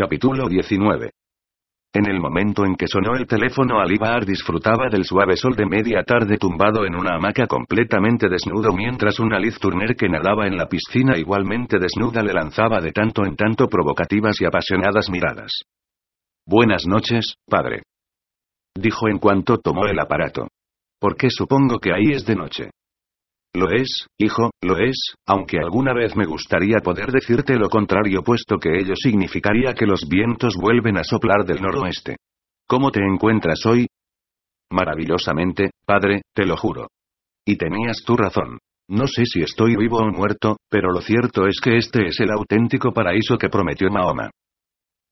Capítulo 19. En el momento en que sonó el teléfono, Alibar disfrutaba del suave sol de media tarde tumbado en una hamaca completamente desnudo mientras una Liz Turner que nadaba en la piscina igualmente desnuda le lanzaba de tanto en tanto provocativas y apasionadas miradas. Buenas noches, padre. Dijo en cuanto tomó el aparato. ¿Por qué supongo que ahí es de noche? Lo es, hijo, lo es, aunque alguna vez me gustaría poder decirte lo contrario puesto que ello significaría que los vientos vuelven a soplar del noroeste. ¿Cómo te encuentras hoy? Maravillosamente, padre, te lo juro. Y tenías tu razón. No sé si estoy vivo o muerto, pero lo cierto es que este es el auténtico paraíso que prometió Mahoma.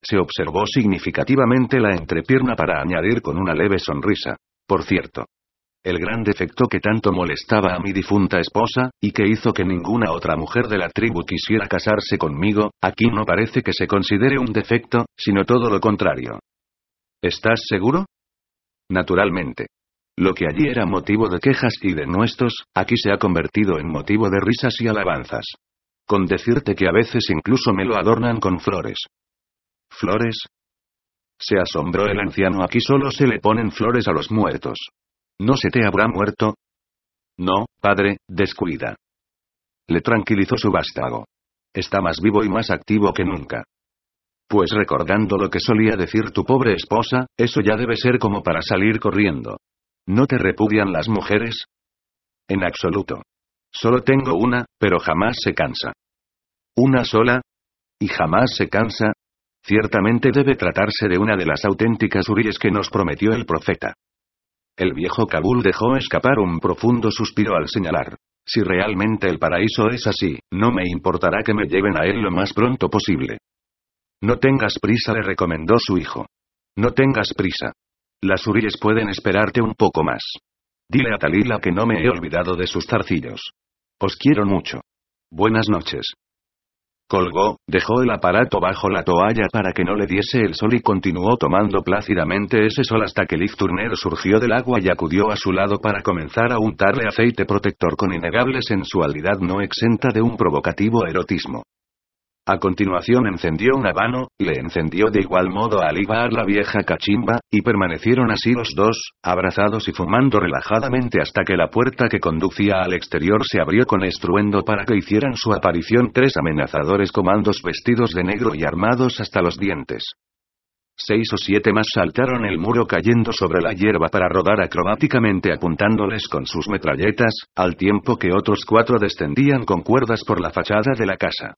Se observó significativamente la entrepierna para añadir con una leve sonrisa. Por cierto, el gran defecto que tanto molestaba a mi difunta esposa, y que hizo que ninguna otra mujer de la tribu quisiera casarse conmigo, aquí no parece que se considere un defecto, sino todo lo contrario. ¿Estás seguro? Naturalmente. Lo que allí era motivo de quejas y de nuestros, aquí se ha convertido en motivo de risas y alabanzas. Con decirte que a veces incluso me lo adornan con flores. ¿Flores? Se asombró el anciano, aquí solo se le ponen flores a los muertos. ¿No se te habrá muerto? No, padre, descuida. Le tranquilizó su vástago. Está más vivo y más activo que nunca. Pues recordando lo que solía decir tu pobre esposa, eso ya debe ser como para salir corriendo. ¿No te repudian las mujeres? En absoluto. Solo tengo una, pero jamás se cansa. ¿Una sola? ¿Y jamás se cansa? Ciertamente debe tratarse de una de las auténticas uríes que nos prometió el profeta. El viejo Kabul dejó escapar un profundo suspiro al señalar. Si realmente el paraíso es así, no me importará que me lleven a él lo más pronto posible. No tengas prisa, le recomendó su hijo. No tengas prisa. Las uríes pueden esperarte un poco más. Dile a Talila que no me he olvidado de sus zarcillos. Os quiero mucho. Buenas noches. Colgó, dejó el aparato bajo la toalla para que no le diese el sol y continuó tomando plácidamente ese sol hasta que Liz Turner surgió del agua y acudió a su lado para comenzar a untarle aceite protector con innegable sensualidad no exenta de un provocativo erotismo. A continuación encendió un habano, le encendió de igual modo a Alibar la vieja cachimba, y permanecieron así los dos, abrazados y fumando relajadamente hasta que la puerta que conducía al exterior se abrió con estruendo para que hicieran su aparición tres amenazadores comandos vestidos de negro y armados hasta los dientes. Seis o siete más saltaron el muro cayendo sobre la hierba para rodar acrobáticamente apuntándoles con sus metralletas, al tiempo que otros cuatro descendían con cuerdas por la fachada de la casa.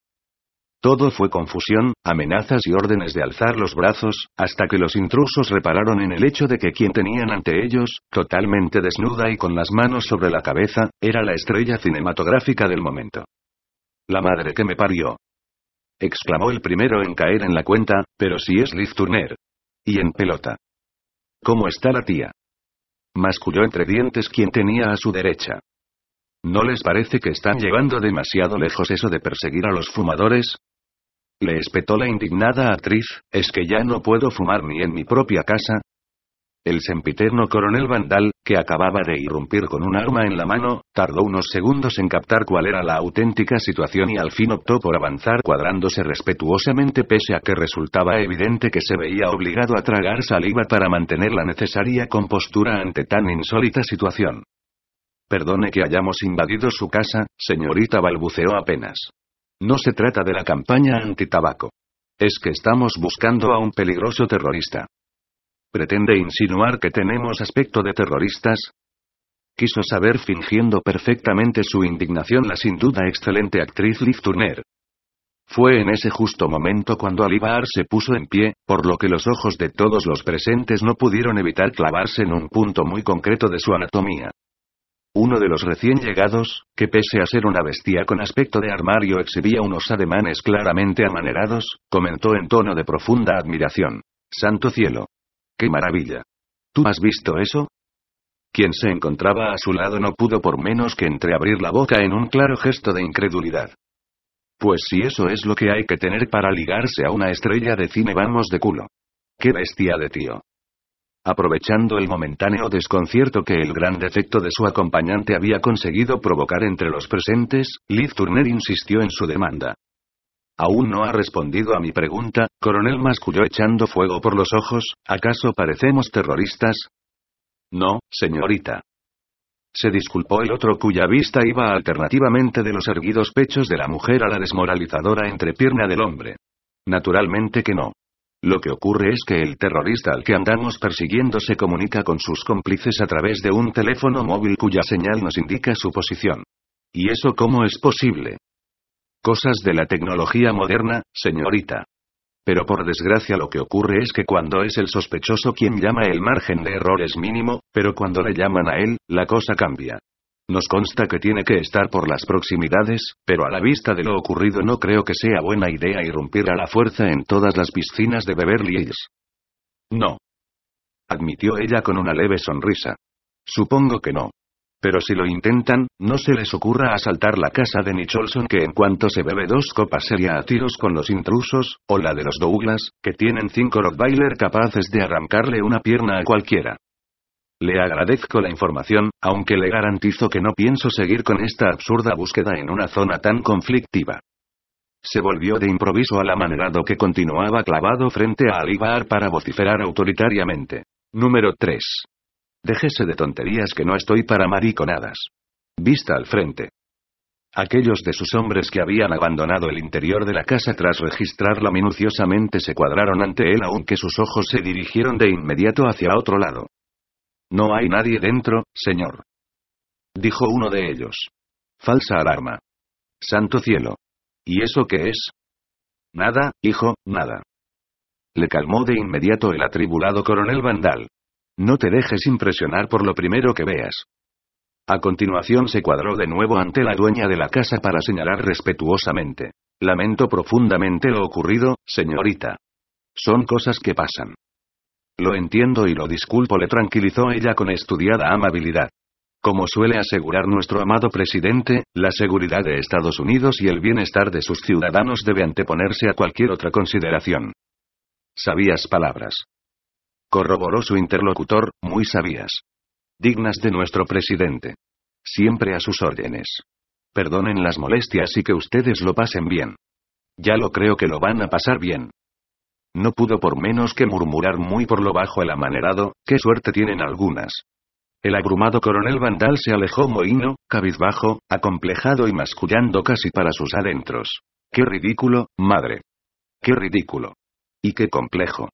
Todo fue confusión, amenazas y órdenes de alzar los brazos, hasta que los intrusos repararon en el hecho de que quien tenían ante ellos, totalmente desnuda y con las manos sobre la cabeza, era la estrella cinematográfica del momento. La madre que me parió. exclamó el primero en caer en la cuenta, pero si es Liz Turner. Y en pelota. ¿Cómo está la tía? masculló entre dientes quien tenía a su derecha. ¿No les parece que están llevando demasiado lejos eso de perseguir a los fumadores? Le espetó la indignada actriz, ¿es que ya no puedo fumar ni en mi propia casa? El sempiterno coronel Vandal, que acababa de irrumpir con un arma en la mano, tardó unos segundos en captar cuál era la auténtica situación y al fin optó por avanzar cuadrándose respetuosamente pese a que resultaba evidente que se veía obligado a tragar saliva para mantener la necesaria compostura ante tan insólita situación. Perdone que hayamos invadido su casa, señorita balbuceó apenas. No se trata de la campaña antitabaco. Es que estamos buscando a un peligroso terrorista. ¿Pretende insinuar que tenemos aspecto de terroristas? Quiso saber fingiendo perfectamente su indignación la sin duda excelente actriz Liv Turner. Fue en ese justo momento cuando Alibar se puso en pie, por lo que los ojos de todos los presentes no pudieron evitar clavarse en un punto muy concreto de su anatomía. Uno de los recién llegados, que pese a ser una bestia con aspecto de armario exhibía unos ademanes claramente amanerados, comentó en tono de profunda admiración. Santo cielo. ¡Qué maravilla! ¿Tú has visto eso? Quien se encontraba a su lado no pudo por menos que entreabrir la boca en un claro gesto de incredulidad. Pues si eso es lo que hay que tener para ligarse a una estrella de cine vamos de culo. ¡Qué bestia de tío! Aprovechando el momentáneo desconcierto que el gran defecto de su acompañante había conseguido provocar entre los presentes, Liv Turner insistió en su demanda. Aún no ha respondido a mi pregunta, coronel masculló echando fuego por los ojos, ¿acaso parecemos terroristas? No, señorita. Se disculpó el otro cuya vista iba alternativamente de los erguidos pechos de la mujer a la desmoralizadora entrepierna del hombre. Naturalmente que no. Lo que ocurre es que el terrorista al que andamos persiguiendo se comunica con sus cómplices a través de un teléfono móvil cuya señal nos indica su posición. ¿Y eso cómo es posible? Cosas de la tecnología moderna, señorita. Pero por desgracia lo que ocurre es que cuando es el sospechoso quien llama el margen de error es mínimo, pero cuando le llaman a él, la cosa cambia. Nos consta que tiene que estar por las proximidades, pero a la vista de lo ocurrido no creo que sea buena idea irrumpir a la fuerza en todas las piscinas de Beverly Hills. No. Admitió ella con una leve sonrisa. Supongo que no. Pero si lo intentan, no se les ocurra asaltar la casa de Nicholson que en cuanto se bebe dos copas sería a tiros con los intrusos, o la de los Douglas, que tienen cinco Rottweiler capaces de arrancarle una pierna a cualquiera. Le agradezco la información, aunque le garantizo que no pienso seguir con esta absurda búsqueda en una zona tan conflictiva. Se volvió de improviso al amanerado que continuaba clavado frente a Alibar para vociferar autoritariamente. Número 3. Déjese de tonterías que no estoy para mariconadas. Vista al frente. Aquellos de sus hombres que habían abandonado el interior de la casa tras registrarla minuciosamente se cuadraron ante él aunque sus ojos se dirigieron de inmediato hacia otro lado. No hay nadie dentro, señor. Dijo uno de ellos. Falsa alarma. Santo cielo. ¿Y eso qué es? Nada, hijo, nada. Le calmó de inmediato el atribulado coronel Vandal. No te dejes impresionar por lo primero que veas. A continuación se cuadró de nuevo ante la dueña de la casa para señalar respetuosamente. Lamento profundamente lo ocurrido, señorita. Son cosas que pasan. Lo entiendo y lo disculpo, le tranquilizó ella con estudiada amabilidad. Como suele asegurar nuestro amado presidente, la seguridad de Estados Unidos y el bienestar de sus ciudadanos debe anteponerse a cualquier otra consideración. Sabías palabras corroboró su interlocutor, muy sabias. Dignas de nuestro presidente. Siempre a sus órdenes. Perdonen las molestias y que ustedes lo pasen bien. Ya lo creo que lo van a pasar bien. No pudo por menos que murmurar muy por lo bajo el amanerado, qué suerte tienen algunas. El abrumado coronel Vandal se alejó mohino, cabizbajo, acomplejado y mascullando casi para sus adentros. Qué ridículo, madre. Qué ridículo. Y qué complejo.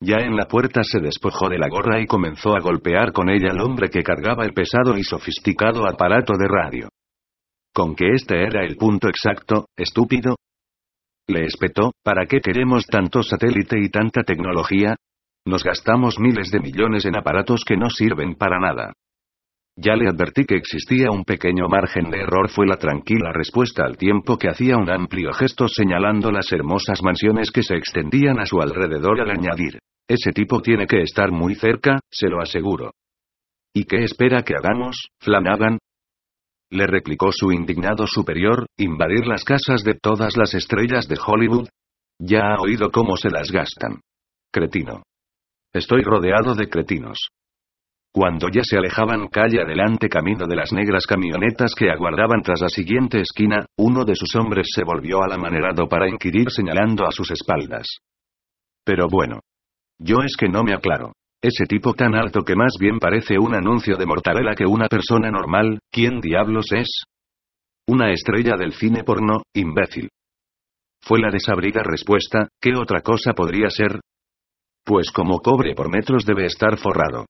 Ya en la puerta se despojó de la gorra y comenzó a golpear con ella al hombre que cargaba el pesado y sofisticado aparato de radio. ¿Con que este era el punto exacto, estúpido? Le espetó, ¿para qué queremos tanto satélite y tanta tecnología? Nos gastamos miles de millones en aparatos que no sirven para nada. Ya le advertí que existía un pequeño margen de error, fue la tranquila respuesta al tiempo que hacía un amplio gesto señalando las hermosas mansiones que se extendían a su alrededor al añadir. Ese tipo tiene que estar muy cerca, se lo aseguro. ¿Y qué espera que hagamos, Flanagan? Le replicó su indignado superior, invadir las casas de todas las estrellas de Hollywood. Ya ha oído cómo se las gastan. Cretino. Estoy rodeado de cretinos. Cuando ya se alejaban calle adelante camino de las negras camionetas que aguardaban tras la siguiente esquina, uno de sus hombres se volvió al amanerado para inquirir señalando a sus espaldas. Pero bueno. Yo es que no me aclaro. Ese tipo tan alto que más bien parece un anuncio de mortadela que una persona normal, ¿quién diablos es? Una estrella del cine porno, imbécil. Fue la desabrida respuesta, ¿qué otra cosa podría ser? Pues como cobre por metros debe estar forrado.